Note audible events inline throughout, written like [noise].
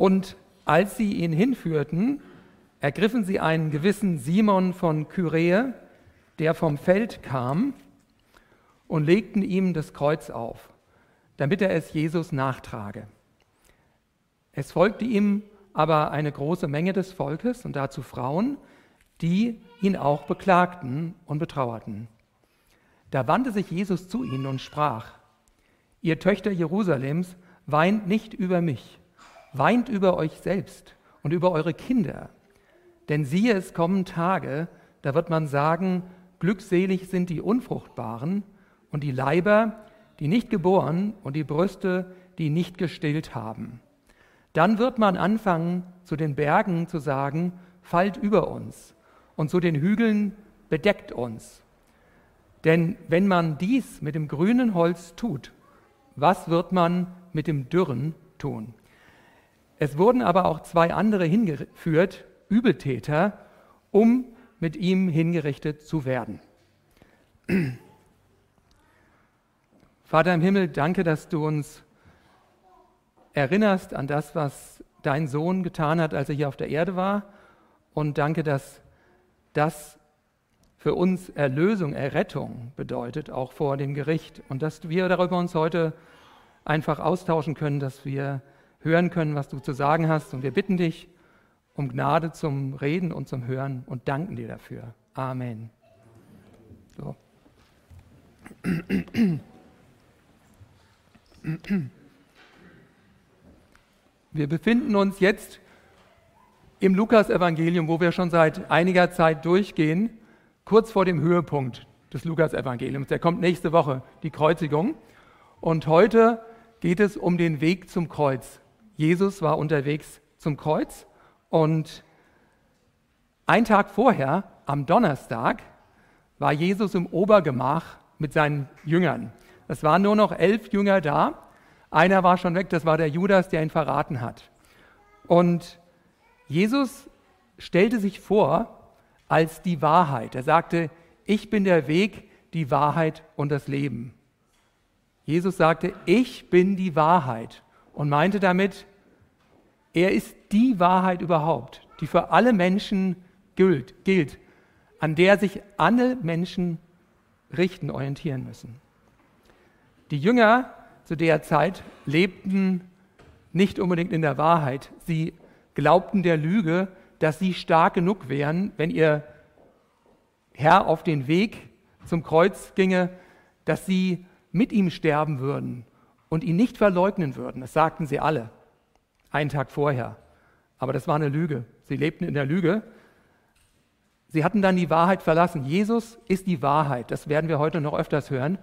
Und als sie ihn hinführten, ergriffen sie einen gewissen Simon von Kyrene, der vom Feld kam, und legten ihm das Kreuz auf, damit er es Jesus nachtrage. Es folgte ihm aber eine große Menge des Volkes und dazu Frauen, die ihn auch beklagten und betrauerten. Da wandte sich Jesus zu ihnen und sprach, Ihr Töchter Jerusalems, weint nicht über mich, weint über euch selbst und über eure Kinder. Denn siehe, es kommen Tage, da wird man sagen, glückselig sind die Unfruchtbaren und die Leiber, die nicht geboren und die Brüste, die nicht gestillt haben. Dann wird man anfangen, zu den Bergen zu sagen, fallt über uns und zu den Hügeln bedeckt uns. Denn wenn man dies mit dem grünen Holz tut, was wird man mit dem Dürren tun? Es wurden aber auch zwei andere hingeführt, Übeltäter, um mit ihm hingerichtet zu werden. Vater im Himmel, danke, dass du uns erinnerst an das, was dein Sohn getan hat, als er hier auf der Erde war. Und danke, dass das für uns Erlösung, Errettung bedeutet, auch vor dem Gericht. Und dass wir darüber uns heute einfach austauschen können, dass wir hören können, was du zu sagen hast. Und wir bitten dich um Gnade zum Reden und zum Hören und danken dir dafür. Amen. So. Wir befinden uns jetzt im Lukasevangelium, wo wir schon seit einiger Zeit durchgehen, kurz vor dem Höhepunkt des Lukasevangeliums. Der kommt nächste Woche, die Kreuzigung. Und heute geht es um den Weg zum Kreuz. Jesus war unterwegs zum Kreuz und ein Tag vorher, am Donnerstag, war Jesus im Obergemach mit seinen Jüngern. Es waren nur noch elf Jünger da einer war schon weg, das war der Judas, der ihn verraten hat. Und Jesus stellte sich vor als die Wahrheit. Er sagte, ich bin der Weg, die Wahrheit und das Leben. Jesus sagte, ich bin die Wahrheit und meinte damit, er ist die Wahrheit überhaupt, die für alle Menschen gilt, gilt an der sich alle Menschen richten, orientieren müssen. Die Jünger zu der Zeit lebten nicht unbedingt in der Wahrheit. Sie glaubten der Lüge, dass sie stark genug wären, wenn ihr Herr auf den Weg zum Kreuz ginge, dass sie mit ihm sterben würden und ihn nicht verleugnen würden. Das sagten sie alle, einen Tag vorher. Aber das war eine Lüge. Sie lebten in der Lüge. Sie hatten dann die Wahrheit verlassen. Jesus ist die Wahrheit. Das werden wir heute noch öfters hören.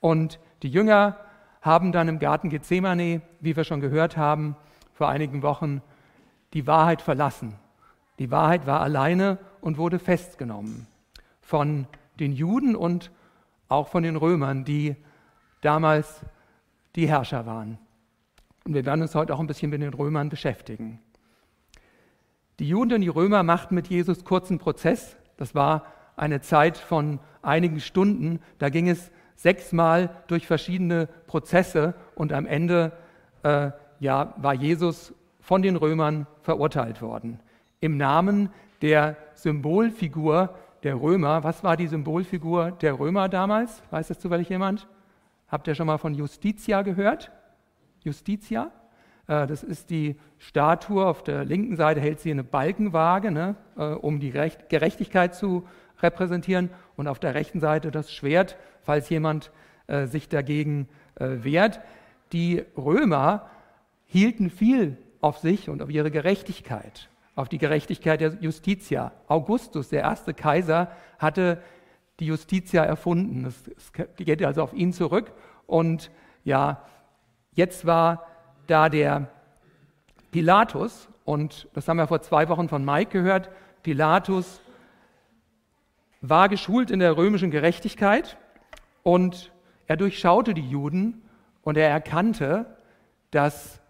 Und die Jünger haben dann im Garten Gethsemane, wie wir schon gehört haben, vor einigen Wochen, die Wahrheit verlassen. Die Wahrheit war alleine und wurde festgenommen von den Juden und auch von den Römern, die damals die Herrscher waren. Und wir werden uns heute auch ein bisschen mit den Römern beschäftigen. Die Juden und die Römer machten mit Jesus kurzen Prozess. Das war eine Zeit von einigen Stunden. Da ging es sechsmal durch verschiedene Prozesse und am Ende äh, ja, war Jesus von den Römern verurteilt worden. Im Namen der Symbolfigur der Römer. Was war die Symbolfigur der Römer damals? Weiß das zufällig jemand? Habt ihr schon mal von Justitia gehört? Justitia? Äh, das ist die Statue. Auf der linken Seite hält sie eine Balkenwaage, ne, äh, um die Gerechtigkeit zu repräsentieren. Und auf der rechten Seite das Schwert, falls jemand äh, sich dagegen äh, wehrt. Die Römer hielten viel auf sich und auf ihre Gerechtigkeit, auf die Gerechtigkeit der Justitia. Augustus, der erste Kaiser, hatte die Justitia erfunden. Es geht also auf ihn zurück. Und ja, jetzt war da der Pilatus, und das haben wir vor zwei Wochen von Mike gehört, Pilatus war geschult in der römischen Gerechtigkeit und er durchschaute die Juden und er erkannte, dass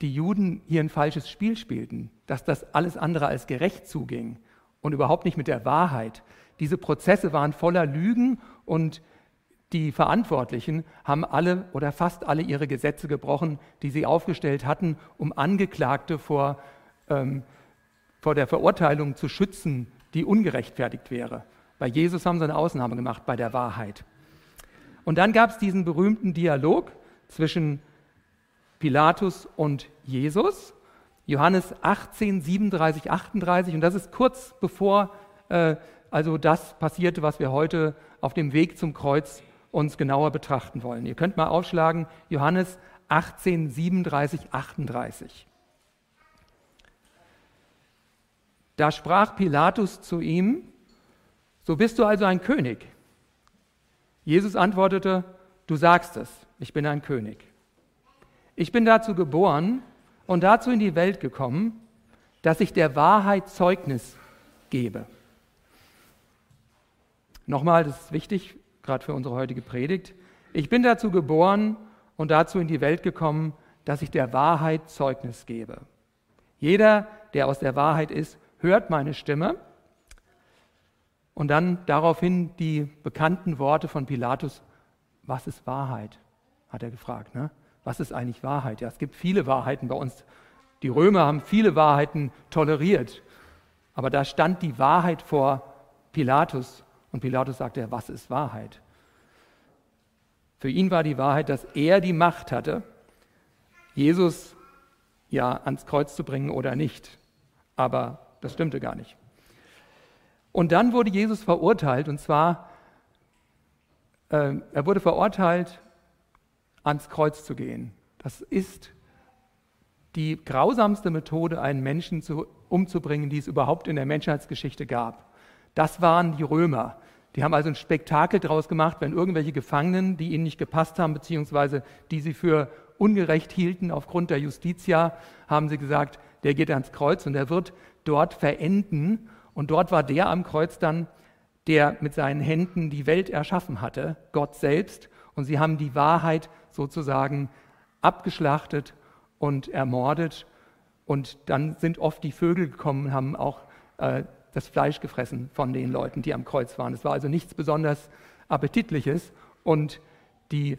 die Juden hier ein falsches Spiel spielten, dass das alles andere als gerecht zuging und überhaupt nicht mit der Wahrheit. Diese Prozesse waren voller Lügen und die Verantwortlichen haben alle oder fast alle ihre Gesetze gebrochen, die sie aufgestellt hatten, um Angeklagte vor, ähm, vor der Verurteilung zu schützen, die ungerechtfertigt wäre. Bei Jesus haben sie eine Ausnahme gemacht, bei der Wahrheit. Und dann gab es diesen berühmten Dialog zwischen Pilatus und Jesus, Johannes 18, 37, 38. Und das ist kurz bevor äh, also das passierte, was wir heute auf dem Weg zum Kreuz uns genauer betrachten wollen. Ihr könnt mal aufschlagen, Johannes 18, 37, 38. Da sprach Pilatus zu ihm, so bist du also ein König. Jesus antwortete, du sagst es, ich bin ein König. Ich bin dazu geboren und dazu in die Welt gekommen, dass ich der Wahrheit Zeugnis gebe. Nochmal, das ist wichtig, gerade für unsere heutige Predigt. Ich bin dazu geboren und dazu in die Welt gekommen, dass ich der Wahrheit Zeugnis gebe. Jeder, der aus der Wahrheit ist, hört meine Stimme. Und dann daraufhin die bekannten Worte von Pilatus, was ist Wahrheit? hat er gefragt. Ne? Was ist eigentlich Wahrheit? Ja, es gibt viele Wahrheiten bei uns. Die Römer haben viele Wahrheiten toleriert. Aber da stand die Wahrheit vor Pilatus und Pilatus sagte, was ist Wahrheit? Für ihn war die Wahrheit, dass er die Macht hatte, Jesus ja ans Kreuz zu bringen oder nicht. Aber das stimmte gar nicht. Und dann wurde Jesus verurteilt, und zwar, äh, er wurde verurteilt, ans Kreuz zu gehen. Das ist die grausamste Methode, einen Menschen zu, umzubringen, die es überhaupt in der Menschheitsgeschichte gab. Das waren die Römer. Die haben also ein Spektakel daraus gemacht, wenn irgendwelche Gefangenen, die ihnen nicht gepasst haben, beziehungsweise die sie für ungerecht hielten aufgrund der Justitia, haben sie gesagt, der geht ans Kreuz und er wird dort verenden. Und dort war der am Kreuz dann, der mit seinen Händen die Welt erschaffen hatte, Gott selbst. Und sie haben die Wahrheit sozusagen abgeschlachtet und ermordet. Und dann sind oft die Vögel gekommen, haben auch äh, das Fleisch gefressen von den Leuten, die am Kreuz waren. Es war also nichts besonders Appetitliches. Und die,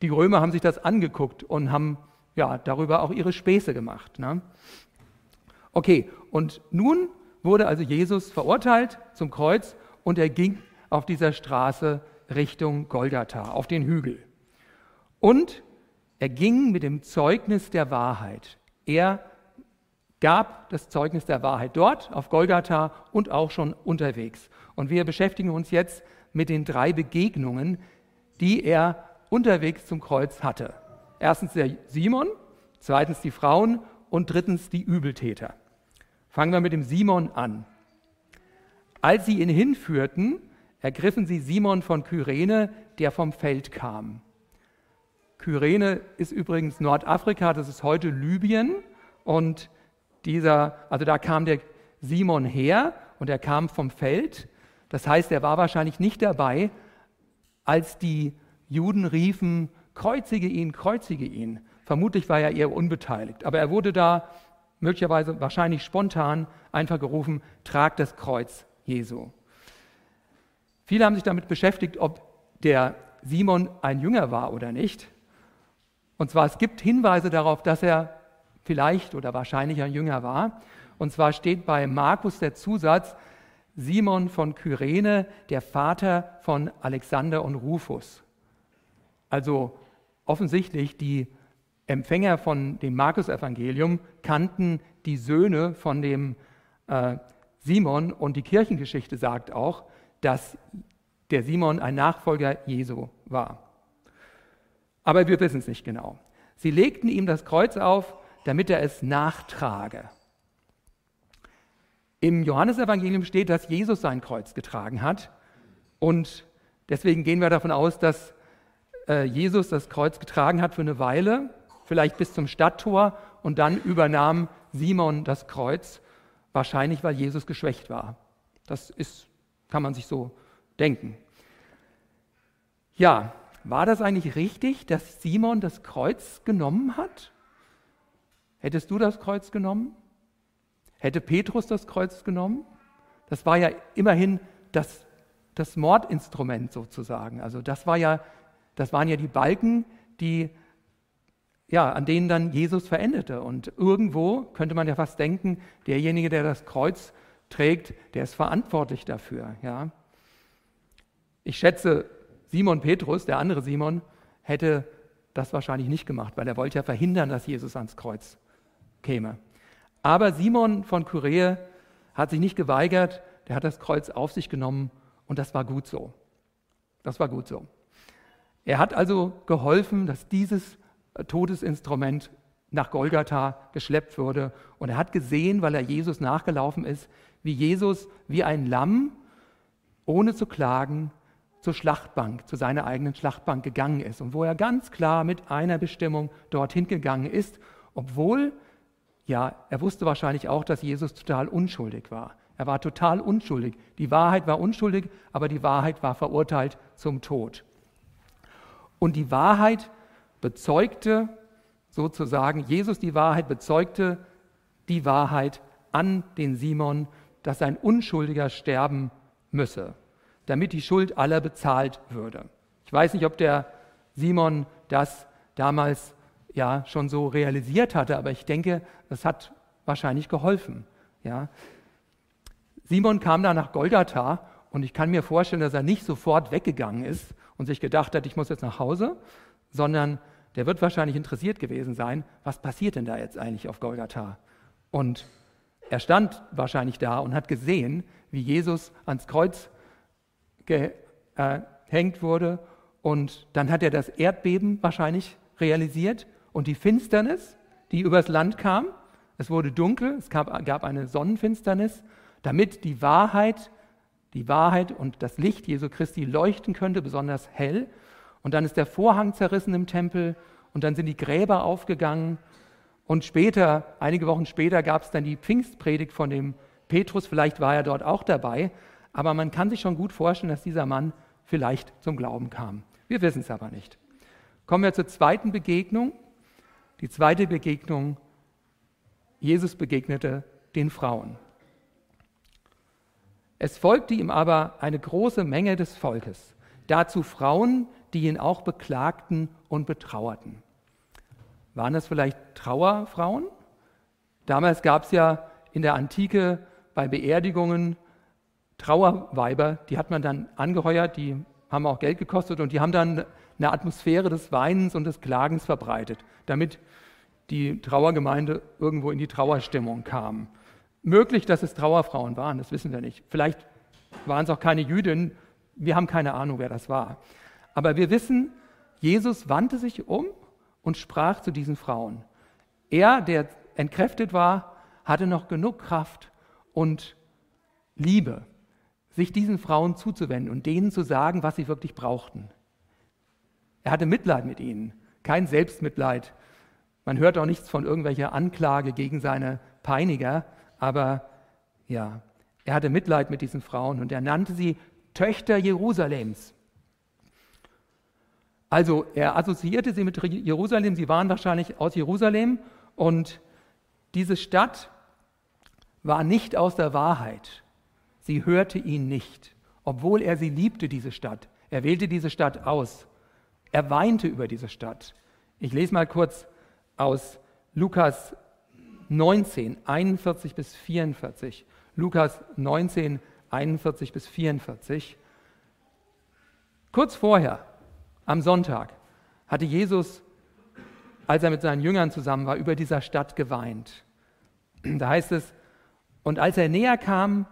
die Römer haben sich das angeguckt und haben ja, darüber auch ihre Späße gemacht. Ne? Okay, und nun wurde also Jesus verurteilt zum Kreuz und er ging auf dieser Straße Richtung Golgatha, auf den Hügel. Und er ging mit dem Zeugnis der Wahrheit. Er gab das Zeugnis der Wahrheit dort auf Golgatha und auch schon unterwegs. Und wir beschäftigen uns jetzt mit den drei Begegnungen, die er unterwegs zum Kreuz hatte. Erstens der Simon, zweitens die Frauen und drittens die Übeltäter. Fangen wir mit dem Simon an. Als sie ihn hinführten, ergriffen sie Simon von Kyrene, der vom Feld kam. Kyrene ist übrigens Nordafrika, das ist heute Libyen und dieser, also da kam der Simon her und er kam vom Feld. Das heißt, er war wahrscheinlich nicht dabei, als die Juden riefen, kreuzige ihn, kreuzige ihn. Vermutlich war er eher unbeteiligt. Aber er wurde da möglicherweise wahrscheinlich spontan einfach gerufen, trag das Kreuz Jesu. Viele haben sich damit beschäftigt, ob der Simon ein Jünger war oder nicht. Und zwar, es gibt Hinweise darauf, dass er vielleicht oder wahrscheinlich ein Jünger war. Und zwar steht bei Markus der Zusatz, Simon von Kyrene, der Vater von Alexander und Rufus. Also offensichtlich die Empfänger von dem Markus-Evangelium kannten die Söhne von dem äh, Simon und die Kirchengeschichte sagt auch, dass der Simon ein Nachfolger Jesu war. Aber wir wissen es nicht genau. Sie legten ihm das Kreuz auf damit er es nachtrage. Im Johannesevangelium steht, dass Jesus sein Kreuz getragen hat und deswegen gehen wir davon aus, dass äh, Jesus das Kreuz getragen hat für eine Weile, vielleicht bis zum Stadttor und dann übernahm Simon das Kreuz, wahrscheinlich weil Jesus geschwächt war. Das ist, kann man sich so denken. Ja, war das eigentlich richtig, dass Simon das Kreuz genommen hat? Hättest du das Kreuz genommen? Hätte Petrus das Kreuz genommen? Das war ja immerhin das das Mordinstrument sozusagen. Also das war ja, das waren ja die Balken, die ja, an denen dann Jesus verendete. Und irgendwo könnte man ja fast denken, derjenige, der das Kreuz trägt, der ist verantwortlich dafür. Ja. Ich schätze, Simon Petrus, der andere Simon, hätte das wahrscheinlich nicht gemacht, weil er wollte ja verhindern, dass Jesus ans Kreuz käme. Aber Simon von Kyrene hat sich nicht geweigert, der hat das Kreuz auf sich genommen und das war gut so. Das war gut so. Er hat also geholfen, dass dieses Todesinstrument nach Golgatha geschleppt wurde. Und er hat gesehen, weil er Jesus nachgelaufen ist, wie Jesus wie ein Lamm, ohne zu klagen, zur Schlachtbank, zu seiner eigenen Schlachtbank gegangen ist. Und wo er ganz klar mit einer Bestimmung dorthin gegangen ist, obwohl, ja, er wusste wahrscheinlich auch, dass Jesus total unschuldig war. Er war total unschuldig. Die Wahrheit war unschuldig, aber die Wahrheit war verurteilt zum Tod. Und die Wahrheit bezeugte sozusagen, Jesus die Wahrheit bezeugte die Wahrheit an den Simon, dass ein Unschuldiger sterben müsse, damit die Schuld aller bezahlt würde. Ich weiß nicht, ob der Simon das damals ja schon so realisiert hatte, aber ich denke, das hat wahrscheinlich geholfen. Ja. Simon kam da nach Golgatha und ich kann mir vorstellen, dass er nicht sofort weggegangen ist und sich gedacht hat, ich muss jetzt nach Hause, sondern der wird wahrscheinlich interessiert gewesen sein, was passiert denn da jetzt eigentlich auf Golgatha? Und er stand wahrscheinlich da und hat gesehen, wie Jesus ans Kreuz gehängt wurde. Und dann hat er das Erdbeben wahrscheinlich realisiert und die Finsternis, die übers Land kam. Es wurde dunkel, es gab, gab eine Sonnenfinsternis, damit die Wahrheit, die Wahrheit und das Licht Jesu Christi leuchten könnte, besonders hell. Und dann ist der Vorhang zerrissen im Tempel und dann sind die Gräber aufgegangen. Und später, einige Wochen später, gab es dann die Pfingstpredigt von dem Petrus. Vielleicht war er dort auch dabei. Aber man kann sich schon gut vorstellen, dass dieser Mann vielleicht zum Glauben kam. Wir wissen es aber nicht. Kommen wir zur zweiten Begegnung. Die zweite Begegnung, Jesus begegnete den Frauen. Es folgte ihm aber eine große Menge des Volkes, dazu Frauen, die ihn auch beklagten und betrauerten. Waren das vielleicht Trauerfrauen? Damals gab es ja in der Antike bei Beerdigungen Trauerweiber, die hat man dann angeheuert, die haben auch Geld gekostet und die haben dann eine Atmosphäre des Weinens und des Klagens verbreitet, damit die Trauergemeinde irgendwo in die Trauerstimmung kam. Möglich, dass es Trauerfrauen waren, das wissen wir nicht. Vielleicht waren es auch keine Jüdinnen, wir haben keine Ahnung, wer das war. Aber wir wissen, Jesus wandte sich um und sprach zu diesen Frauen. Er, der entkräftet war, hatte noch genug Kraft und Liebe, sich diesen Frauen zuzuwenden und denen zu sagen, was sie wirklich brauchten. Er hatte Mitleid mit ihnen, kein Selbstmitleid. Man hört auch nichts von irgendwelcher Anklage gegen seine Peiniger, aber ja, er hatte Mitleid mit diesen Frauen und er nannte sie Töchter Jerusalems. Also er assoziierte sie mit Jerusalem, sie waren wahrscheinlich aus Jerusalem und diese Stadt war nicht aus der Wahrheit. Sie hörte ihn nicht, obwohl er sie liebte, diese Stadt. Er wählte diese Stadt aus. Er weinte über diese Stadt. Ich lese mal kurz aus Lukas 19, 41 bis 44. Lukas 19, 41 bis 44. Kurz vorher am Sonntag hatte Jesus, als er mit seinen Jüngern zusammen war, über dieser Stadt geweint. Da heißt es, und als er näher kam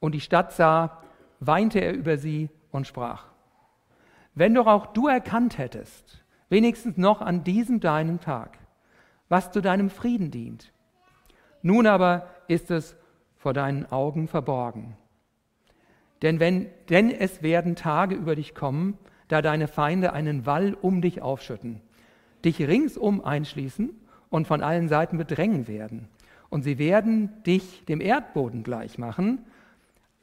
und die Stadt sah, weinte er über sie und sprach, wenn doch auch du erkannt hättest, wenigstens noch an diesem deinen Tag, was zu deinem Frieden dient. Nun aber ist es vor deinen Augen verborgen. Denn, wenn, denn es werden Tage über dich kommen, da deine Feinde einen Wall um dich aufschütten, dich ringsum einschließen und von allen Seiten bedrängen werden. Und sie werden dich dem Erdboden gleich machen,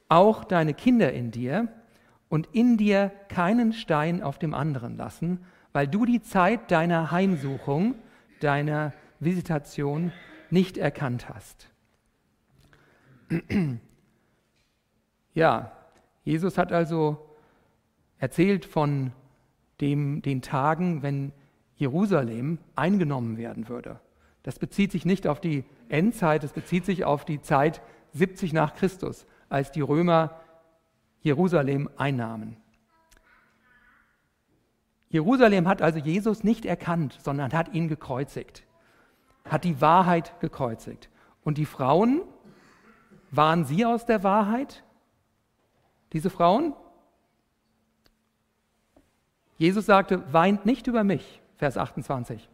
auch deine Kinder in dir, und in dir keinen Stein auf dem anderen lassen, weil du die Zeit deiner Heimsuchung, deiner Visitation nicht erkannt hast. [clears throat] Ja, Jesus hat also erzählt von dem, den Tagen, wenn Jerusalem eingenommen werden würde. Das bezieht sich nicht auf die Endzeit, es bezieht sich auf die Zeit 70 nach Christus, als die Römer Jerusalem einnahmen. Jerusalem hat also Jesus nicht erkannt, sondern hat ihn gekreuzigt, hat die Wahrheit gekreuzigt. Und die Frauen, waren sie aus der Wahrheit? Diese Frauen? Jesus sagte, weint nicht über mich, Vers 28.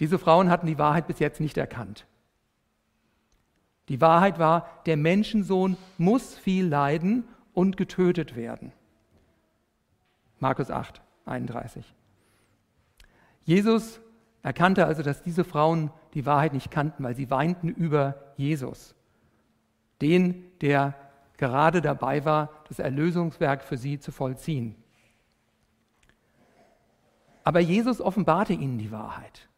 Diese Frauen hatten die Wahrheit bis jetzt nicht erkannt. Die Wahrheit war, der Menschensohn muss viel leiden und getötet werden. Markus 8, 31. Jesus erkannte also, dass diese Frauen die Wahrheit nicht kannten, weil sie weinten über Jesus, den, der gerade dabei war, das Erlösungswerk für sie zu vollziehen. Aber Jesus offenbarte ihnen die Wahrheit.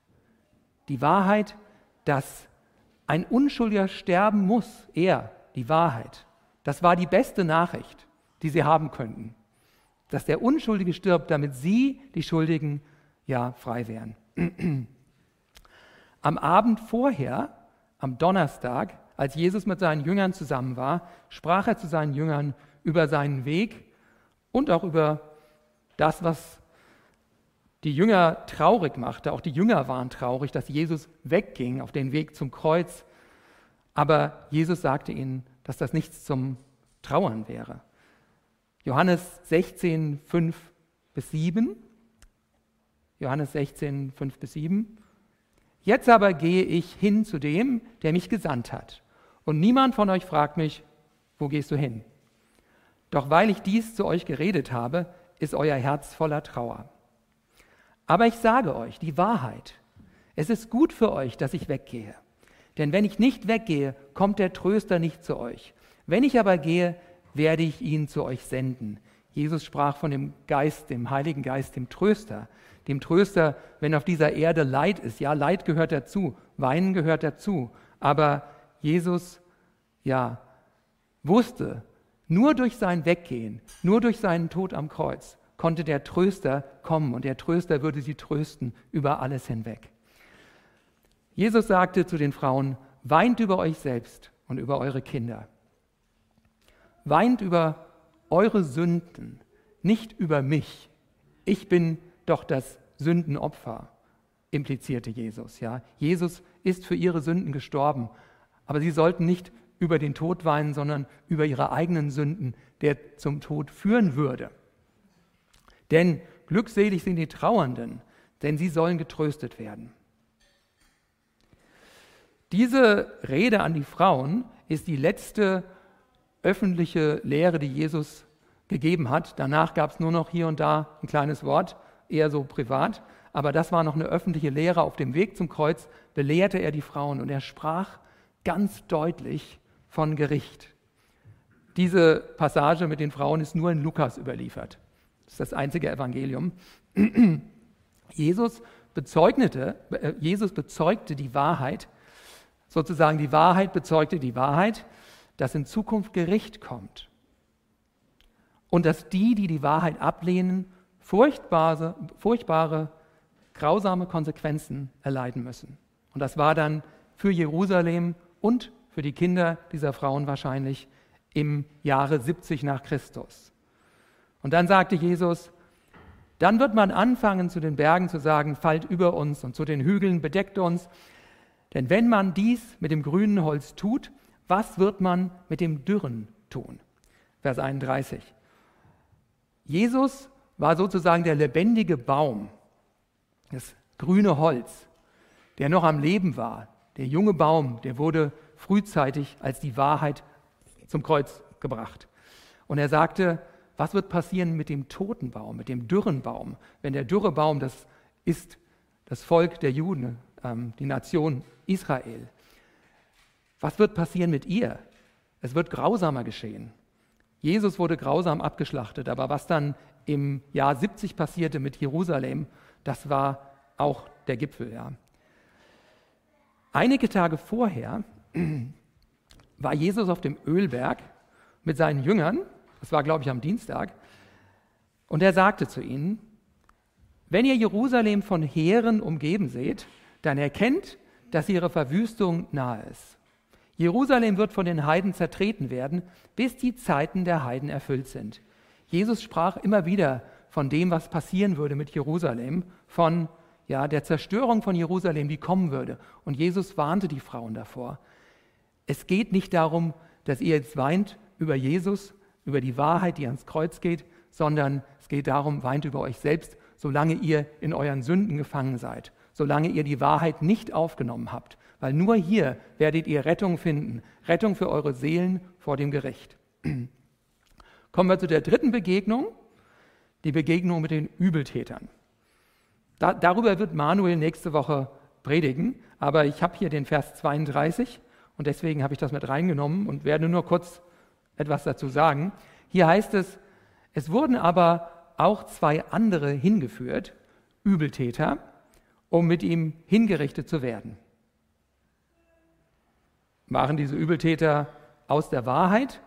Die Wahrheit, dass ein Unschuldiger sterben muss, er, die Wahrheit. Das war die beste Nachricht, die sie haben könnten dass der Unschuldige stirbt, damit sie, die Schuldigen, ja frei wären. [clears throat] Am Abend vorher, am Donnerstag, als Jesus mit seinen Jüngern zusammen war, sprach er zu seinen Jüngern über seinen Weg und auch über das, was die Jünger traurig machte. Auch die Jünger waren traurig, dass Jesus wegging auf den Weg zum Kreuz. Aber Jesus sagte ihnen, dass das nichts zum Trauern wäre. Johannes 16, 5 bis 7. Johannes 16, 5 bis 7. Jetzt aber gehe ich hin zu dem, der mich gesandt hat. Und niemand von euch fragt mich, wo gehst du hin? Doch weil ich dies zu euch geredet habe, ist euer Herz voller Trauer. Aber ich sage euch die Wahrheit. Es ist gut für euch, dass ich weggehe. Denn wenn ich nicht weggehe, kommt der Tröster nicht zu euch. Wenn ich aber gehe, werde ich ihn zu euch senden. Jesus sprach von dem Geist, dem Heiligen Geist, dem Tröster. Dem Tröster, wenn auf dieser Erde Leid ist. Ja, Leid gehört dazu, Weinen gehört dazu. Aber Jesus, ja, wusste, nur durch sein Weggehen, nur durch seinen Tod am Kreuz konnte der Tröster kommen und der Tröster würde sie trösten über alles hinweg. Jesus sagte zu den Frauen, weint über euch selbst und über eure Kinder. Weint über eure Sünden, nicht über mich. Ich bin doch das Sündenopfer, implizierte Jesus. Ja? Jesus ist für ihre Sünden gestorben, aber sie sollten nicht über den Tod weinen, sondern über ihre eigenen Sünden, der zum Tod führen würde. Denn glückselig sind die Trauernden, denn sie sollen getröstet werden. Diese Rede an die Frauen ist die letzte öffentliche Lehre, die Jesus gegeben hat. Danach gab es nur noch hier und da ein kleines Wort, eher so privat. Aber das war noch eine öffentliche Lehre. Auf dem Weg zum Kreuz belehrte er die Frauen und er sprach ganz deutlich von Gericht. Diese Passage mit den Frauen ist nur in Lukas überliefert. Das ist das einzige Evangelium. [clears throat] Jesus bezeugte, äh, Jesus bezeugte die Wahrheit, sozusagen die Wahrheit bezeugte die Wahrheit dass in Zukunft Gericht kommt und dass die, die die Wahrheit ablehnen, furchtbare, furchtbare, grausame Konsequenzen erleiden müssen. Und das war dann für Jerusalem und für die Kinder dieser Frauen wahrscheinlich im Jahre 70 nach Christus. Und dann sagte Jesus, dann wird man anfangen, zu den Bergen zu sagen, fallt über uns und zu den Hügeln bedeckt uns. Denn wenn man dies mit dem grünen Holz tut, was wird man mit dem Dürren tun? Vers 31. Jesus war sozusagen der lebendige Baum, das grüne Holz, der noch am Leben war. Der junge Baum, der wurde frühzeitig als die Wahrheit zum Kreuz gebracht. Und er sagte, was wird passieren mit dem toten Baum, mit dem dürren Baum? Wenn der dürre Baum, das ist das Volk der Juden, ähm, die Nation Israel. Was wird passieren mit ihr? Es wird grausamer geschehen. Jesus wurde grausam abgeschlachtet, aber was dann im Jahr 70 passierte mit Jerusalem, das war auch der Gipfel. Ja. Einige Tage vorher war Jesus auf dem Ölberg mit seinen Jüngern, das war glaube ich am Dienstag, und er sagte zu ihnen, wenn ihr Jerusalem von Heeren umgeben seht, dann erkennt, dass ihre Verwüstung nahe ist. Jerusalem wird von den Heiden zertreten werden, bis die Zeiten der Heiden erfüllt sind. Jesus sprach immer wieder von dem, was passieren würde mit Jerusalem, von ja, der Zerstörung von Jerusalem, die kommen würde. Und Jesus warnte die Frauen davor. Es geht nicht darum, dass ihr jetzt weint über Jesus, über die Wahrheit, die ans Kreuz geht, sondern es geht darum, weint über euch selbst, solange ihr in euren Sünden gefangen seid, solange ihr die Wahrheit nicht aufgenommen habt, weil nur hier werdet ihr Rettung finden, Rettung für eure Seelen vor dem Gericht. [clears throat] Kommen wir zu der dritten Begegnung, die Begegnung mit den Übeltätern. Da, darüber wird Manuel nächste Woche predigen, aber ich habe hier den Vers 32 und deswegen habe ich das mit reingenommen und werde nur kurz etwas dazu sagen. Hier heißt es, es wurden aber auch zwei andere hingeführt, Übeltäter, um mit ihm hingerichtet zu werden. Waren diese Übeltäter aus der Wahrheit?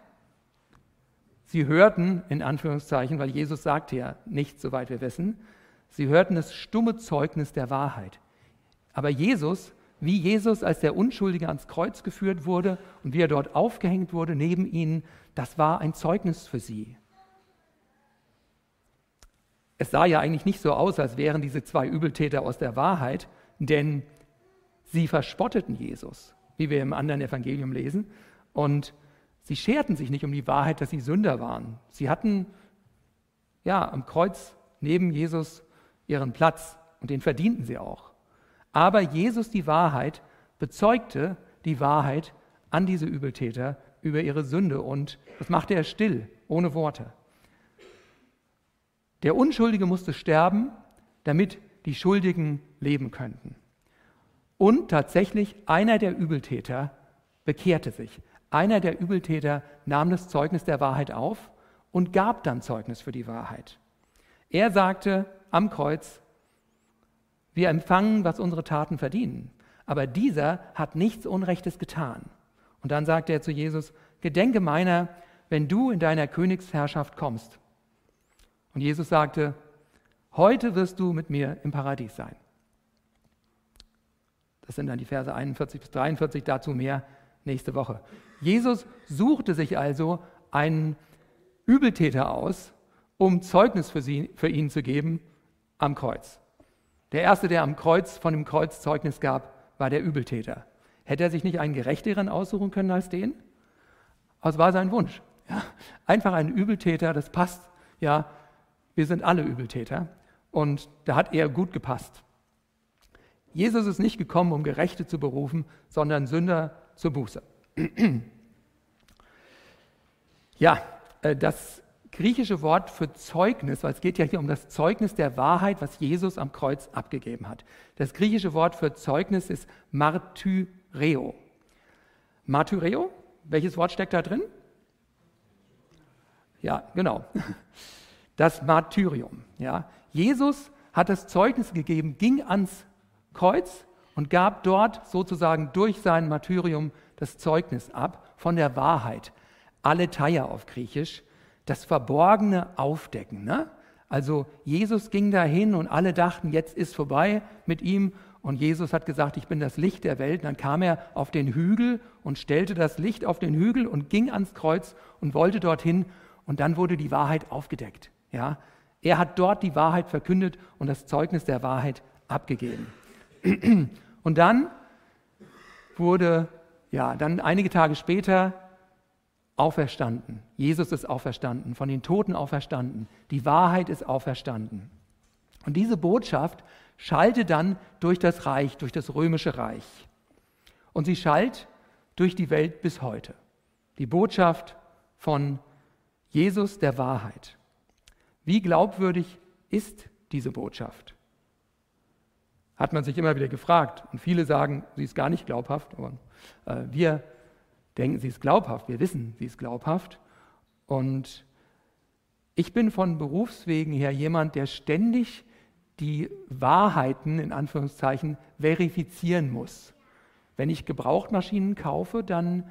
Sie hörten, in Anführungszeichen, weil Jesus sagte ja nichts, soweit wir wissen, sie hörten das stumme Zeugnis der Wahrheit. Aber Jesus, wie Jesus als der Unschuldige ans Kreuz geführt wurde und wie er dort aufgehängt wurde neben ihnen, das war ein Zeugnis für sie. Es sah ja eigentlich nicht so aus, als wären diese zwei Übeltäter aus der Wahrheit, denn sie verspotteten Jesus, wie wir im anderen Evangelium lesen, und sie scherten sich nicht um die Wahrheit, dass sie Sünder waren. Sie hatten ja am Kreuz neben Jesus ihren Platz und den verdienten sie auch. Aber Jesus, die Wahrheit, bezeugte die Wahrheit an diese Übeltäter über ihre Sünde und das machte er still, ohne Worte. Der Unschuldige musste sterben, damit die Schuldigen leben könnten. Und tatsächlich einer der Übeltäter bekehrte sich. Einer der Übeltäter nahm das Zeugnis der Wahrheit auf und gab dann Zeugnis für die Wahrheit. Er sagte am Kreuz, wir empfangen, was unsere Taten verdienen. Aber dieser hat nichts Unrechtes getan. Und dann sagte er zu Jesus, Gedenke meiner, wenn du in deiner Königsherrschaft kommst. Und Jesus sagte, heute wirst du mit mir im Paradies sein. Das sind dann die Verse 41 bis 43, dazu mehr nächste Woche. Jesus suchte sich also einen Übeltäter aus, um Zeugnis für, sie, für ihn zu geben am Kreuz. Der erste, der am Kreuz von dem Kreuz Zeugnis gab, war der Übeltäter. Hätte er sich nicht einen gerechteren aussuchen können als den? Aber es war sein Wunsch. Ja, einfach ein Übeltäter, das passt ja wir sind alle Übeltäter und da hat er gut gepasst. Jesus ist nicht gekommen, um Gerechte zu berufen, sondern Sünder zur Buße. [clears throat] ja, äh, das griechische Wort für Zeugnis, weil es geht ja hier um das Zeugnis der Wahrheit, was Jesus am Kreuz abgegeben hat. Das griechische Wort für Zeugnis ist Martyreo. Martyreo, welches Wort steckt da drin? Ja, genau [laughs] das Martyrium. Ja. Jesus hat das Zeugnis gegeben, ging ans Kreuz und gab dort sozusagen durch sein Martyrium das Zeugnis ab von der Wahrheit. Aletheia auf Griechisch, das Verborgene aufdecken. Ne? Also Jesus ging dahin und alle dachten, jetzt ist vorbei mit ihm. Und Jesus hat gesagt, ich bin das Licht der Welt. Und dann kam er auf den Hügel und stellte das Licht auf den Hügel und ging ans Kreuz und wollte dorthin. Und dann wurde die Wahrheit aufgedeckt. Ja, er hat dort die Wahrheit verkündet und das Zeugnis der Wahrheit abgegeben. [clears throat] Und dann wurde, ja, dann einige Tage später auferstanden. Jesus ist auferstanden, von den Toten auferstanden. Die Wahrheit ist auferstanden. Und diese Botschaft schallte dann durch das Reich, durch das römische Reich. Und sie schallt durch die Welt bis heute. Die Botschaft von Jesus der Wahrheit. Wie glaubwürdig ist diese Botschaft? Hat man sich immer wieder gefragt. Und viele sagen, sie ist gar nicht glaubhaft. Aber äh, wir denken, sie ist glaubhaft. Wir wissen, sie ist glaubhaft. Und ich bin von Berufswegen her jemand, der ständig die Wahrheiten in Anführungszeichen verifizieren muss. Wenn ich Gebrauchtmaschinen kaufe, dann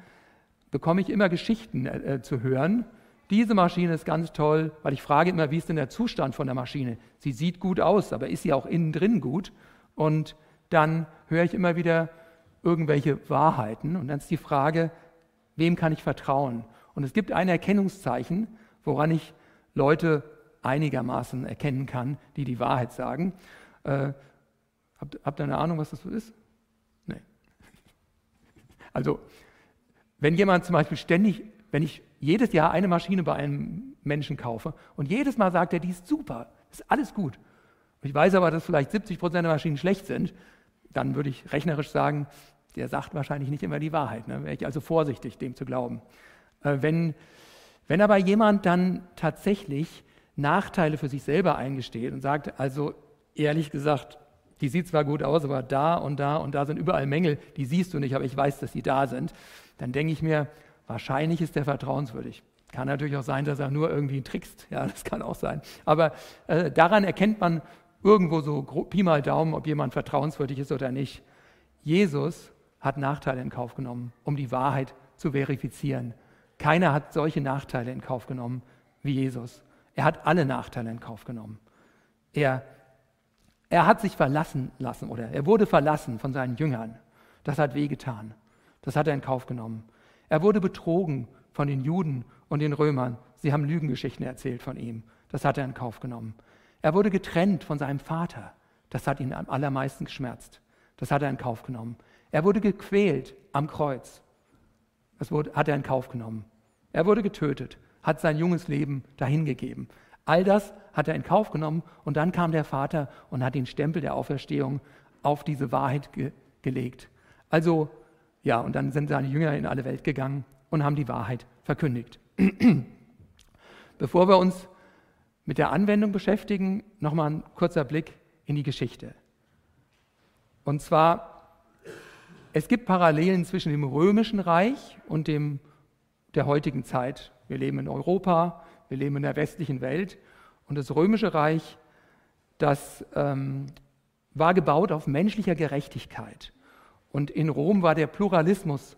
bekomme ich immer Geschichten äh, äh, zu hören. Diese Maschine ist ganz toll, weil ich frage immer, wie ist denn der Zustand von der Maschine? Sie sieht gut aus, aber ist sie auch innen drin gut? Und dann höre ich immer wieder irgendwelche Wahrheiten. Und dann ist die Frage, wem kann ich vertrauen? Und es gibt ein Erkennungszeichen, woran ich Leute einigermaßen erkennen kann, die die Wahrheit sagen. Äh, habt, habt ihr eine Ahnung, was das so ist? Nee. [laughs] Also, wenn jemand zum Beispiel ständig, wenn ich jedes Jahr eine Maschine bei einem Menschen kaufe und jedes Mal sagt er, die ist super, ist alles gut. Ich weiß aber, dass vielleicht 70 Prozent der Maschinen schlecht sind, dann würde ich rechnerisch sagen, der sagt wahrscheinlich nicht immer die Wahrheit. Ne? Wäre ich also vorsichtig, dem zu glauben. Äh, wenn, wenn aber jemand dann tatsächlich Nachteile für sich selber eingesteht und sagt, also ehrlich gesagt, die sieht zwar gut aus, aber da und da und da sind überall Mängel, die siehst du nicht, aber ich weiß, dass sie da sind, dann denke ich mir, wahrscheinlich ist der vertrauenswürdig. Kann natürlich auch sein, dass er nur irgendwie trickst. Ja, das kann auch sein. Aber äh, daran erkennt man irgendwo so Pi mal Daumen, ob jemand vertrauenswürdig ist oder nicht. Jesus hat Nachteile in Kauf genommen, um die Wahrheit zu verifizieren. Keiner hat solche Nachteile in Kauf genommen wie Jesus. Er hat alle Nachteile in Kauf genommen. Er, er hat sich verlassen lassen oder er wurde verlassen von seinen Jüngern. Das hat wehgetan. Das hat er in Kauf genommen. Er wurde betrogen von den Juden und den Römern. Sie haben Lügengeschichten erzählt von ihm. Das hat er in Kauf genommen. Er wurde getrennt von seinem Vater. Das hat ihn am allermeisten geschmerzt. Das hat er in Kauf genommen. Er wurde gequält am Kreuz. Das wurde, hat er in Kauf genommen. Er wurde getötet, hat sein junges Leben dahingegeben. All das hat er in Kauf genommen und dann kam der Vater und hat den Stempel der Auferstehung auf diese Wahrheit ge gelegt. Also, ja, und dann sind seine Jünger in alle Welt gegangen und haben die Wahrheit verkündigt. [clears throat] Bevor wir uns mit der Anwendung beschäftigen, nochmal ein kurzer Blick in die Geschichte. Und zwar, es gibt Parallelen zwischen dem römischen Reich und dem der heutigen Zeit. Wir leben in Europa, wir leben in der westlichen Welt und das römische Reich, das ähm, war gebaut auf menschlicher Gerechtigkeit. Und in Rom war der Pluralismus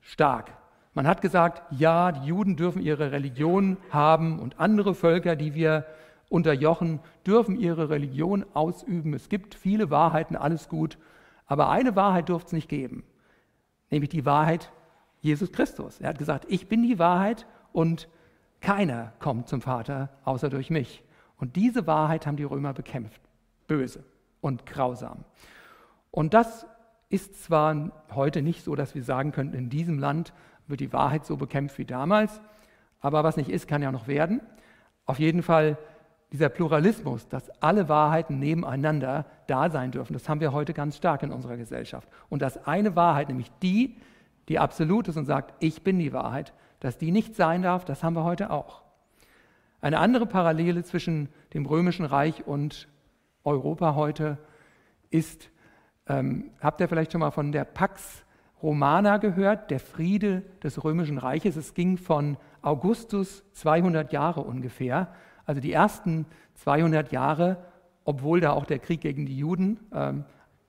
stark. Man hat gesagt, ja, die Juden dürfen ihre Religion haben und andere Völker, die wir unterjochen, dürfen ihre Religion ausüben. Es gibt viele Wahrheiten, alles gut. Aber eine Wahrheit durfte es nicht geben, nämlich die Wahrheit Jesus Christus. Er hat gesagt, ich bin die Wahrheit und keiner kommt zum Vater außer durch mich. Und diese Wahrheit haben die Römer bekämpft. Böse und grausam. Und das ist zwar heute nicht so, dass wir sagen könnten, in diesem Land wird die Wahrheit so bekämpft wie damals. Aber was nicht ist, kann ja noch werden. Auf jeden Fall dieser Pluralismus, dass alle Wahrheiten nebeneinander da sein dürfen, das haben wir heute ganz stark in unserer Gesellschaft. Und dass eine Wahrheit, nämlich die, die absolut ist und sagt, ich bin die Wahrheit, dass die nicht sein darf, das haben wir heute auch. Eine andere Parallele zwischen dem Römischen Reich und Europa heute ist, ähm, habt ihr vielleicht schon mal von der Pax Romana gehört, der Friede des Römischen Reiches. Es ging von Augustus 200 Jahre ungefähr, also die ersten 200 Jahre, obwohl da auch der Krieg gegen die Juden ähm,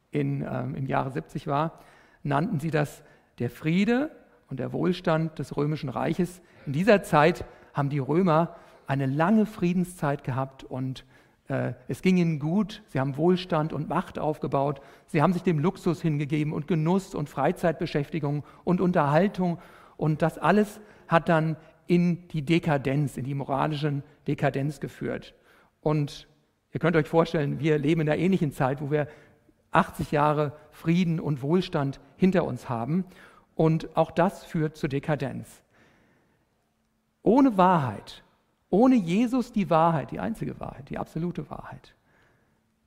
in, ähm, im Jahre 70 war, nannten sie das der Friede und der Wohlstand des Römischen Reiches. In dieser Zeit haben die Römer eine lange Friedenszeit gehabt und äh, es ging ihnen gut, sie haben Wohlstand und Macht aufgebaut, sie haben sich dem Luxus hingegeben und Genuss und Freizeitbeschäftigung und Unterhaltung. Und das alles hat dann in die Dekadenz, in die moralische Dekadenz geführt. Und ihr könnt euch vorstellen, wir leben in einer ähnlichen Zeit, wo wir 80 Jahre Frieden und Wohlstand hinter uns haben und auch das führt zur Dekadenz. Ohne Wahrheit ohne Jesus die Wahrheit, die einzige Wahrheit, die absolute Wahrheit,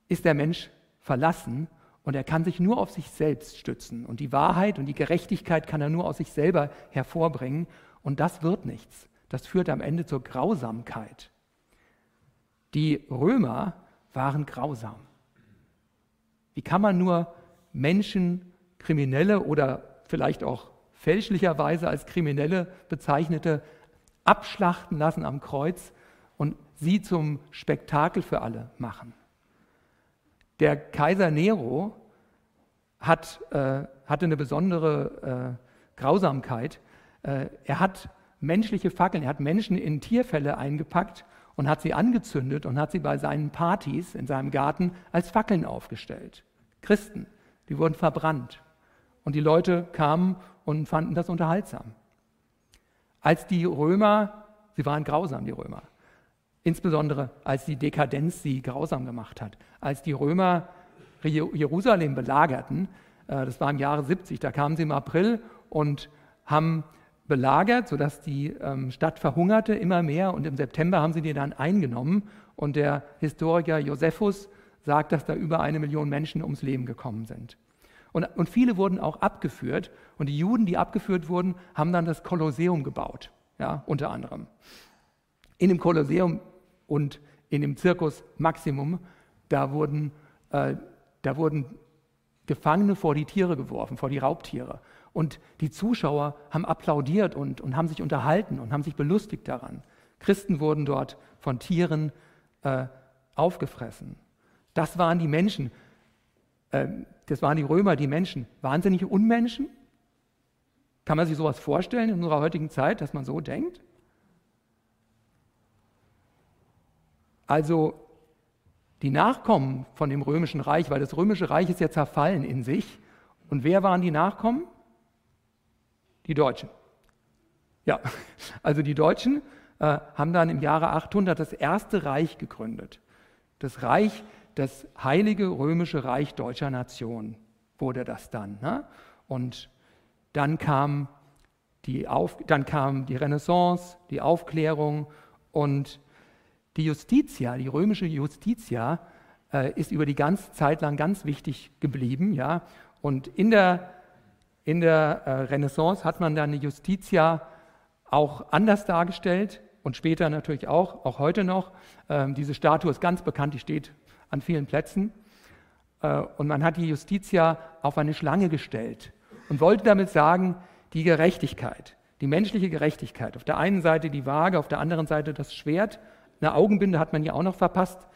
ist der Mensch verlassen und er kann sich nur auf sich selbst stützen. Und die Wahrheit und die Gerechtigkeit kann er nur aus sich selber hervorbringen. Und das wird nichts. Das führt am Ende zur Grausamkeit. Die Römer waren grausam. Wie kann man nur Menschen, Kriminelle oder vielleicht auch fälschlicherweise als Kriminelle bezeichnete abschlachten lassen am Kreuz und sie zum Spektakel für alle machen. Der Kaiser Nero hat, äh, hatte eine besondere äh, Grausamkeit. Äh, er hat menschliche Fackeln, er hat Menschen in Tierfälle eingepackt und hat sie angezündet und hat sie bei seinen Partys in seinem Garten als Fackeln aufgestellt. Christen, die wurden verbrannt. Und die Leute kamen und fanden das unterhaltsam. Als die Römer, sie waren grausam, die Römer, insbesondere als die Dekadenz sie grausam gemacht hat, als die Römer Jerusalem belagerten, äh, das war im Jahre 70, da kamen sie im April und haben belagert, sodass die ähm, Stadt verhungerte immer mehr und im September haben sie die dann eingenommen und der Historiker Josephus sagt, dass da über eine Million Menschen ums Leben gekommen sind. Und, und viele wurden auch abgeführt und die Juden, die abgeführt wurden, haben dann das Kolosseum gebaut, ja, unter anderem. In dem Kolosseum und in dem Circus Maximum, da wurden, äh, da wurden Gefangene vor die Tiere geworfen, vor die Raubtiere. Und die Zuschauer haben applaudiert und, und haben sich unterhalten und haben sich belustigt daran. Christen wurden dort von Tieren äh, aufgefressen. Das waren die Menschen, äh, das waren die Römer, die Menschen. Wahnsinnige Unmenschen? Kann man sich sowas vorstellen in unserer heutigen Zeit, dass man so denkt? Also die Nachkommen von dem römischen Reich, weil das römische Reich ist ja zerfallen in sich. Und wer waren die Nachkommen? Die Deutschen. Ja, [laughs] also die Deutschen äh, haben dann im Jahre 800 das erste Reich gegründet. Das Reich, das heilige römische Reich deutscher Nation wurde das dann. Ne? Und dann kam, die Auf, dann kam die Renaissance, die Aufklärung und die Justitia, die römische Justitia, äh, ist über die ganze Zeit lang ganz wichtig geblieben. Ja? Und in der in der äh, Renaissance hat man dann die Justitia auch anders dargestellt und später natürlich auch, auch heute noch. Ähm, diese Statue ist ganz bekannt, die steht an vielen Plätzen. Äh, und man hat die Justitia auf eine Schlange gestellt und wollte damit sagen, die Gerechtigkeit, die menschliche Gerechtigkeit. Auf der einen Seite die Waage, auf der anderen Seite das Schwert. Eine Augenbinde hat man ja auch noch verpasst.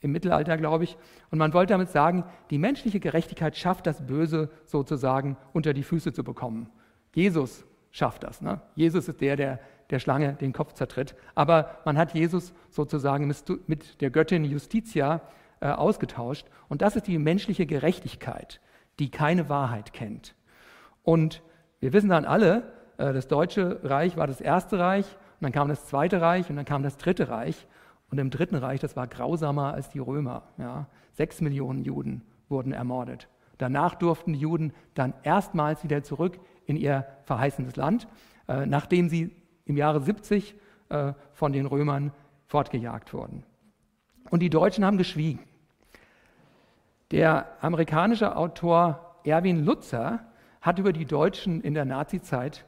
Im Mittelalter, glaube ich. Und man wollte damit sagen, die menschliche Gerechtigkeit schafft das Böse sozusagen unter die Füße zu bekommen. Jesus schafft das. Ne? Jesus ist der, der der Schlange den Kopf zertritt. Aber man hat Jesus sozusagen mit der Göttin Justitia äh, ausgetauscht. Und das ist die menschliche Gerechtigkeit, die keine Wahrheit kennt. Und wir wissen dann alle, äh, das Deutsche Reich war das erste Reich, und dann kam das Zweite Reich und dann kam das Dritte Reich. Und im Dritten Reich, das war grausamer als die Römer. Ja. Sechs Millionen Juden wurden ermordet. Danach durften die Juden dann erstmals wieder zurück in ihr verheißenes Land, äh, nachdem sie im Jahre 70 äh, von den Römern fortgejagt wurden. Und die Deutschen haben geschwiegen. Der amerikanische Autor Erwin Lutzer hat über die Deutschen in der Nazizeit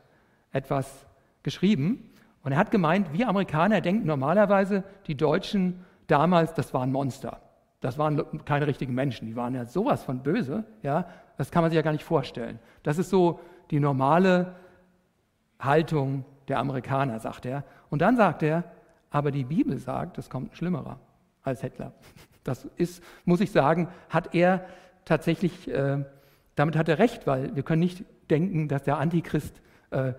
etwas geschrieben. Und er hat gemeint, wir Amerikaner denken normalerweise, die Deutschen damals, das waren Monster. Das waren keine richtigen Menschen. Die waren ja sowas von böse. Ja, das kann man sich ja gar nicht vorstellen. Das ist so die normale Haltung der Amerikaner, sagt er. Und dann sagt er, aber die Bibel sagt, es kommt ein Schlimmerer als Hitler. [laughs] Das ist, muss ich sagen, hat er tatsächlich, äh, damit hat er recht, weil wir können nicht denken, dass der Antichrist äh,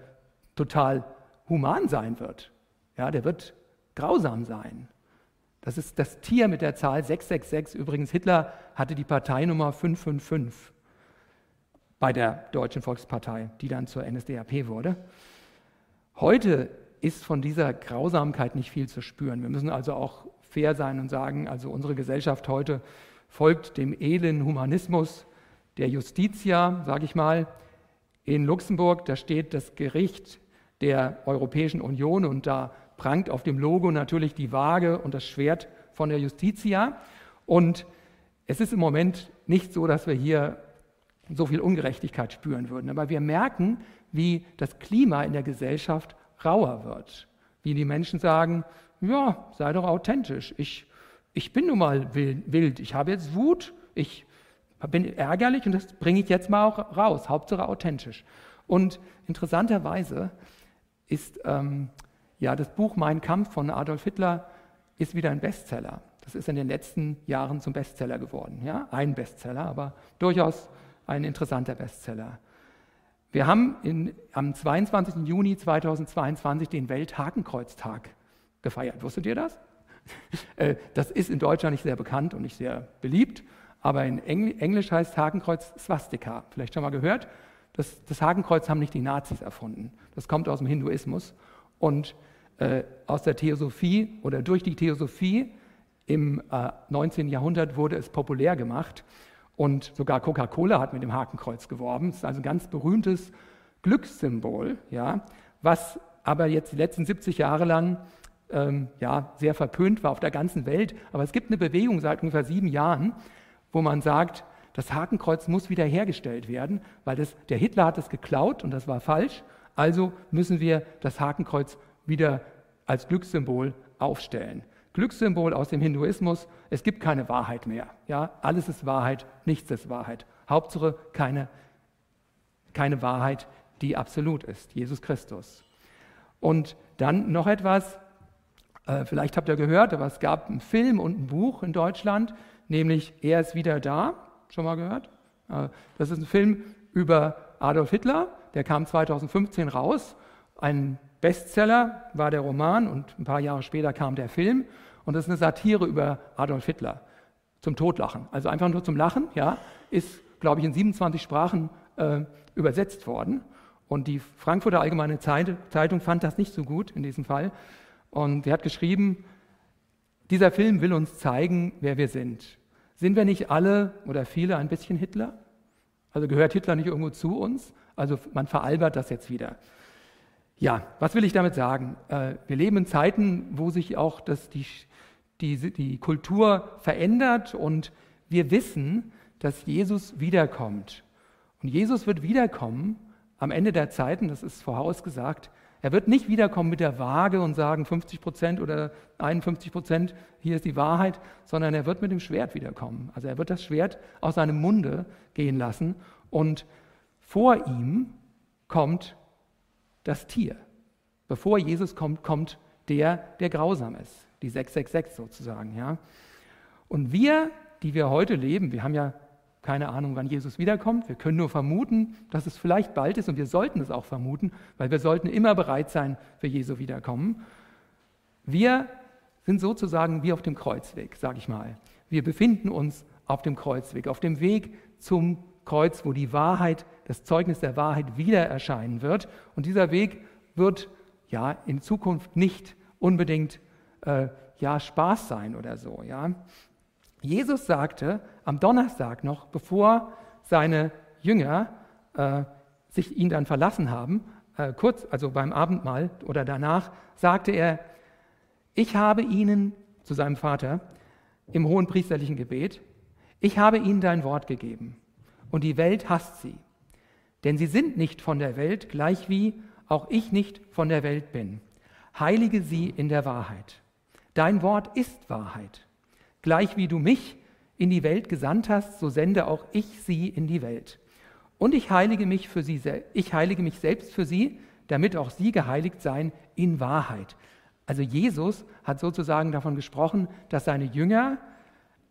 total human sein wird. Ja, der wird grausam sein. Das ist das Tier mit der Zahl 666. Übrigens, Hitler hatte die Parteinummer 555 bei der Deutschen Volkspartei, die dann zur NSDAP wurde. Heute ist von dieser Grausamkeit nicht viel zu spüren. Wir müssen also auch fair sein und sagen, also unsere Gesellschaft heute folgt dem edlen Humanismus der Justitia, sage ich mal. In Luxemburg, da steht das Gericht der Europäischen Union und da prangt auf dem Logo natürlich die Waage und das Schwert von der Justitia. Und es ist im Moment nicht so, dass wir hier so viel Ungerechtigkeit spüren würden, aber wir merken, wie das Klima in der Gesellschaft rauer wird. Wie die Menschen sagen, ja, sei doch authentisch. Ich, ich bin nun mal wild, ich habe jetzt Wut, ich bin ärgerlich und das bringe ich jetzt mal auch raus, Hauptsache authentisch. Und interessanterweise ist ähm, ja das Buch Mein Kampf von Adolf Hitler ist wieder ein Bestseller. Das ist in den letzten Jahren zum Bestseller geworden. Ja? Ein Bestseller, aber durchaus ein interessanter Bestseller. Wir haben in, am 22. Juni 2022 den Welthakenkreuztag gefeiert. Wusstet ihr das? [laughs] Äh, das ist in Deutschland nicht sehr bekannt und nicht sehr beliebt, aber in Englisch heißt Hakenkreuz Swastika. Vielleicht schon mal gehört? Das, das Hakenkreuz haben nicht die Nazis erfunden. Das kommt aus dem Hinduismus und äh, aus der Theosophie oder durch die Theosophie im äh, 19. Jahrhundert wurde es populär gemacht und sogar Coca-Cola hat mit dem Hakenkreuz geworben. Es ist also ein ganz berühmtes Glückssymbol, ja, was aber jetzt die letzten 70 Jahre lang ähm, ja, sehr verpönt war auf der ganzen Welt. Aber es gibt eine Bewegung seit ungefähr sieben Jahren, wo man sagt, das Hakenkreuz muss wiederhergestellt werden, weil das, der Hitler hat es geklaut und das war falsch. Also müssen wir das Hakenkreuz wieder als Glückssymbol aufstellen. Glückssymbol aus dem Hinduismus, es gibt keine Wahrheit mehr. Ja, alles ist Wahrheit, nichts ist Wahrheit. Hauptsache keine, keine Wahrheit, die absolut ist, Jesus Christus. Und dann noch etwas, äh, vielleicht habt ihr gehört, aber es gab einen Film und ein Buch in Deutschland, nämlich Er ist wieder da. Schon mal gehört? Das ist ein Film über Adolf Hitler, der kam 2015 raus. Ein Bestseller war der Roman und ein paar Jahre später kam der Film. Und das ist eine Satire über Adolf Hitler zum Totlachen. Also einfach nur zum Lachen, ja, ist, glaube ich, in 27 Sprachen äh, übersetzt worden. Und die Frankfurter Allgemeine Zeitung fand das nicht so gut in diesem Fall. Und sie hat geschrieben, dieser Film will uns zeigen, wer wir sind. Sind wir nicht alle oder viele ein bisschen Hitler? Also gehört Hitler nicht irgendwo zu uns? Also man veralbert das jetzt wieder. Ja, was will ich damit sagen? Äh, wir leben in Zeiten, wo sich auch das, die, die, die Kultur verändert und wir wissen, dass Jesus wiederkommt. Und Jesus wird wiederkommen am Ende der Zeiten, das ist vorausgesagt. Er wird nicht wiederkommen mit der Waage und sagen 50 Prozent oder 51 Prozent, hier ist die Wahrheit, sondern er wird mit dem Schwert wiederkommen. Also er wird das Schwert aus seinem Munde gehen lassen und vor ihm kommt das Tier. Bevor Jesus kommt, kommt der, der grausam ist, die 666 sozusagen. Ja? Und wir, die wir heute leben, wir haben ja keine Ahnung, wann Jesus wiederkommt. Wir können nur vermuten, dass es vielleicht bald ist und wir sollten es auch vermuten, weil wir sollten immer bereit sein für Jesu Wiederkommen. Wir sind sozusagen wie auf dem Kreuzweg, sage ich mal. Wir befinden uns auf dem Kreuzweg, auf dem Weg zum Kreuz, wo die Wahrheit, das Zeugnis der Wahrheit wieder erscheinen wird. Und dieser Weg wird ja in Zukunft nicht unbedingt äh, ja Spaß sein oder so. Ja, Jesus sagte am Donnerstag noch, bevor seine Jünger äh, sich ihn dann verlassen haben, äh, kurz, also beim Abendmahl oder danach, sagte er: Ich habe ihnen zu seinem Vater im hohen priesterlichen Gebet, ich habe ihnen dein Wort gegeben und die Welt hasst sie. Denn sie sind nicht von der Welt, gleich wie auch ich nicht von der Welt bin. Heilige sie in der Wahrheit. Dein Wort ist Wahrheit. Gleich wie du mich in die Welt gesandt hast, so sende auch ich sie in die Welt. Und ich heilige mich für sie, ich heilige mich selbst für sie, damit auch sie geheiligt seien in Wahrheit. Also Jesus hat sozusagen davon gesprochen, dass seine Jünger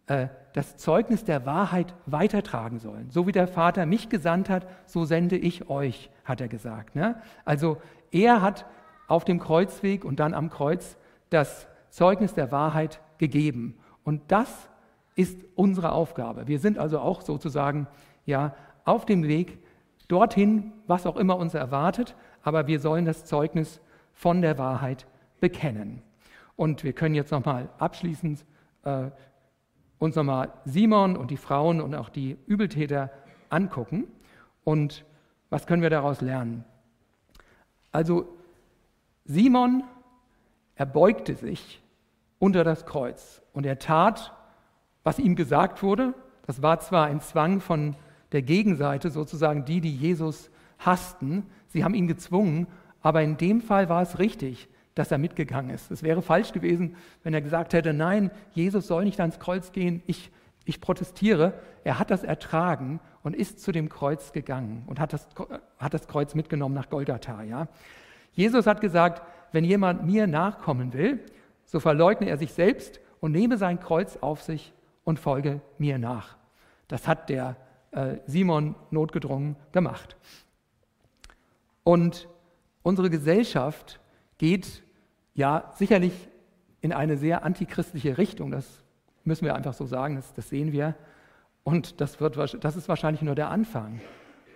äh, das Zeugnis der Wahrheit weitertragen sollen. So wie der Vater mich gesandt hat, so sende ich euch, hat er gesagt. Ne? Also er hat auf dem Kreuzweg und dann am Kreuz das Zeugnis der Wahrheit gegeben. Und das ist unsere Aufgabe. Wir sind also auch sozusagen ja auf dem Weg dorthin, was auch immer uns erwartet, aber wir sollen das Zeugnis von der Wahrheit bekennen. Und wir können jetzt nochmal abschließend äh, uns nochmal Simon und die Frauen und auch die Übeltäter angucken. Und was können wir daraus lernen? Also Simon, er beugte sich unter das Kreuz und er tat, was ihm gesagt wurde. Das war zwar ein Zwang von der Gegenseite, sozusagen die, die Jesus hassten. Sie haben ihn gezwungen, aber in dem Fall war es richtig dass er mitgegangen ist. Es wäre falsch gewesen, wenn er gesagt hätte, nein, Jesus soll nicht ans Kreuz gehen, ich, ich protestiere. Er hat das ertragen und ist zu dem Kreuz gegangen und hat das, hat das Kreuz mitgenommen nach Golgatha. Ja? Jesus hat gesagt, wenn jemand mir nachkommen will, so verleugne er sich selbst und nehme sein Kreuz auf sich und folge mir nach. Das hat der äh, Simon notgedrungen gemacht. Und unsere Gesellschaft geht ja sicherlich in eine sehr antichristliche Richtung. Das müssen wir einfach so sagen, das, das sehen wir. Und das, wird, das ist wahrscheinlich nur der Anfang.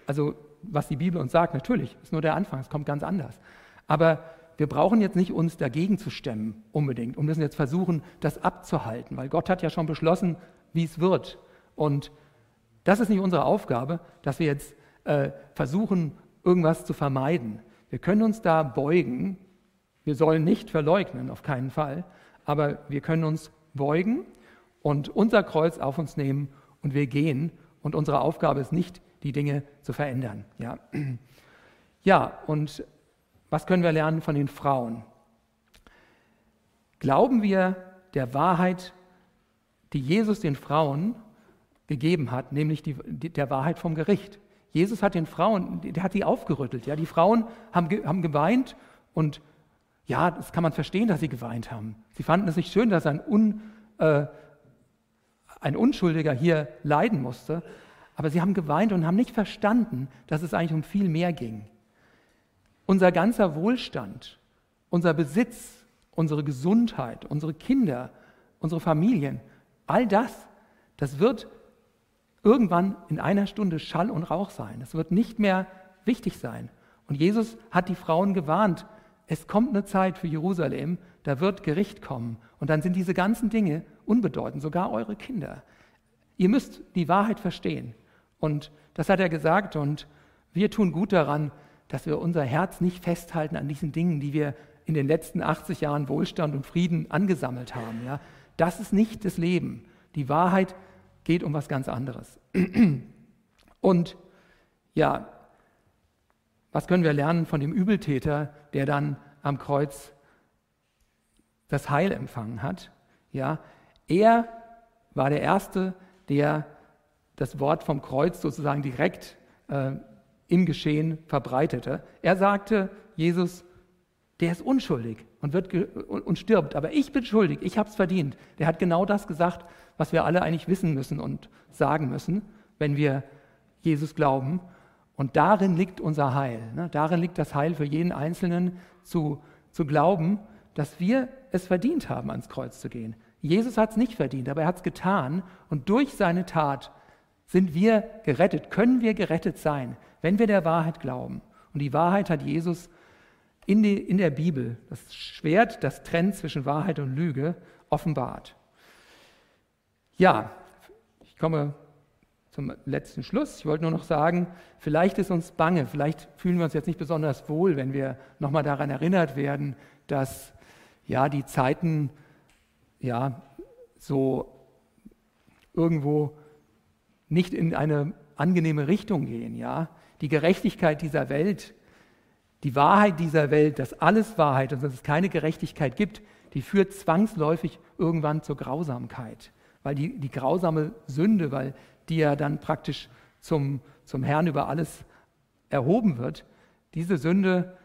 Also was die Bibel uns sagt, natürlich, ist nur der Anfang, es kommt ganz anders. Aber wir brauchen jetzt nicht uns dagegen zu stemmen unbedingt und müssen jetzt versuchen, das abzuhalten, weil Gott hat ja schon beschlossen, wie es wird. Und das ist nicht unsere Aufgabe, dass wir jetzt äh, versuchen, irgendwas zu vermeiden. Wir können uns da beugen. Wir sollen nicht verleugnen, auf keinen Fall. Aber wir können uns beugen und unser Kreuz auf uns nehmen und wir gehen. Und unsere Aufgabe ist nicht, die Dinge zu verändern. Ja, [clears throat] ja und was können wir lernen von den Frauen? Glauben wir der Wahrheit, die Jesus den Frauen gegeben hat, nämlich die, die, der Wahrheit vom Gericht? Jesus hat den Frauen, der hat sie aufgerüttelt. Ja? Die Frauen haben, haben geweint und ja, das kann man verstehen, dass sie geweint haben. Sie fanden es nicht schön, dass ein, Un, äh, ein Unschuldiger hier leiden musste, aber sie haben geweint und haben nicht verstanden, dass es eigentlich um viel mehr ging. Unser ganzer Wohlstand, unser Besitz, unsere Gesundheit, unsere Kinder, unsere Familien, all das, das wird irgendwann in einer Stunde Schall und Rauch sein. Es wird nicht mehr wichtig sein. Und Jesus hat die Frauen gewarnt, es kommt eine Zeit für Jerusalem, da wird Gericht kommen. Und dann sind diese ganzen Dinge unbedeutend, sogar eure Kinder. Ihr müsst die Wahrheit verstehen. Und das hat er gesagt. Und wir tun gut daran, dass wir unser Herz nicht festhalten an diesen Dingen, die wir in den letzten 80 Jahren Wohlstand und Frieden angesammelt haben. Ja? Das ist nicht das Leben. Die Wahrheit geht um was ganz anderes. [clears throat] Und ja, was können wir lernen von dem Übeltäter, der dann am Kreuz das Heil empfangen hat? Ja, er war der Erste, der das Wort vom Kreuz sozusagen direkt äh, im Geschehen verbreitete. Er sagte, Jesus, der ist unschuldig und, wird und stirbt, aber ich bin schuldig, ich habe es verdient. Der hat genau das gesagt, was wir alle eigentlich wissen müssen und sagen müssen, wenn wir Jesus glauben. Und darin liegt unser Heil. Ne? Darin liegt das Heil für jeden Einzelnen zu, zu glauben, dass wir es verdient haben, ans Kreuz zu gehen. Jesus hat es nicht verdient, aber er hat es getan. Und durch seine Tat sind wir gerettet, können wir gerettet sein wenn wir der Wahrheit glauben. Und die Wahrheit hat Jesus in, die, in der Bibel, das Schwert, das trennt zwischen Wahrheit und Lüge, offenbart. Ja, ich komme zum letzten Schluss. Ich wollte nur noch sagen, vielleicht ist uns bange, vielleicht fühlen wir uns jetzt nicht besonders wohl, wenn wir nochmal daran erinnert werden, dass ja die Zeiten ja so irgendwo nicht in eine angenehme Richtung gehen, ja die Gerechtigkeit dieser Welt, die Wahrheit dieser Welt, dass alles Wahrheit und dass es keine Gerechtigkeit gibt, die führt zwangsläufig irgendwann zur Grausamkeit. Weil die, die grausame Sünde, weil die ja dann praktisch zum, zum Herrn über alles erhoben wird, diese Sünde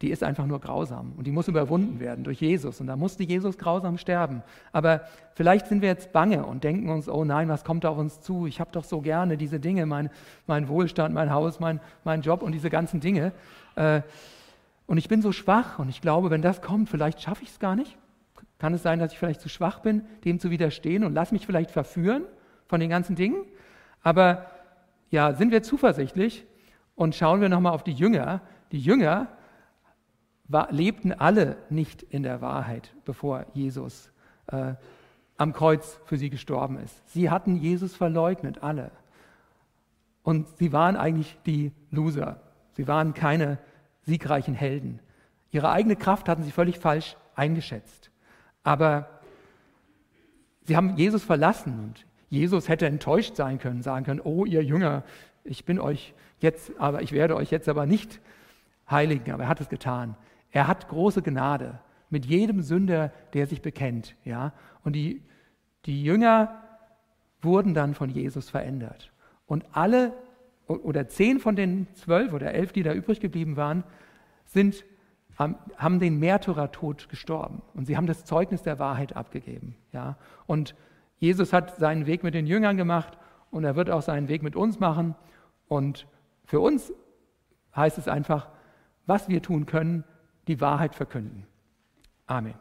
die ist einfach nur grausam und die muss überwunden werden durch Jesus. Und da musste Jesus grausam sterben. Aber vielleicht sind wir jetzt bange und denken uns, oh nein, was kommt auf uns zu? Ich habe doch so gerne diese Dinge, mein, mein Wohlstand, mein Haus, mein, mein Job und diese ganzen Dinge. Äh, und ich bin so schwach und ich glaube, wenn das kommt, vielleicht schaffe ich es gar nicht. Kann es sein, dass ich vielleicht zu schwach bin, dem zu widerstehen und lass mich vielleicht verführen von den ganzen Dingen? Aber ja, sind wir zuversichtlich und schauen wir nochmal auf die Jünger. Die Jünger, lebten alle nicht in der Wahrheit, bevor Jesus äh, am Kreuz für sie gestorben ist. Sie hatten Jesus verleugnet, alle. Und sie waren eigentlich die Loser. Sie waren keine siegreichen Helden. Ihre eigene Kraft hatten sie völlig falsch eingeschätzt. Aber sie haben Jesus verlassen und Jesus hätte enttäuscht sein können, sagen können, oh ihr Jünger, ich bin euch jetzt, aber ich werde euch jetzt aber nicht heiligen, aber er hat es getan. Er hat große Gnade mit jedem Sünder, der sich bekennt. Ja? Und die, die Jünger wurden dann von Jesus verändert. Und alle oder zehn von den zwölf oder elf, die da übrig geblieben waren, sind, haben den Märtyrertod gestorben. Und sie haben das Zeugnis der Wahrheit abgegeben. Ja? Und Jesus hat seinen Weg mit den Jüngern gemacht und er wird auch seinen Weg mit uns machen. Und für uns heißt es einfach, was wir tun können, die Wahrheit verkünden. Amen.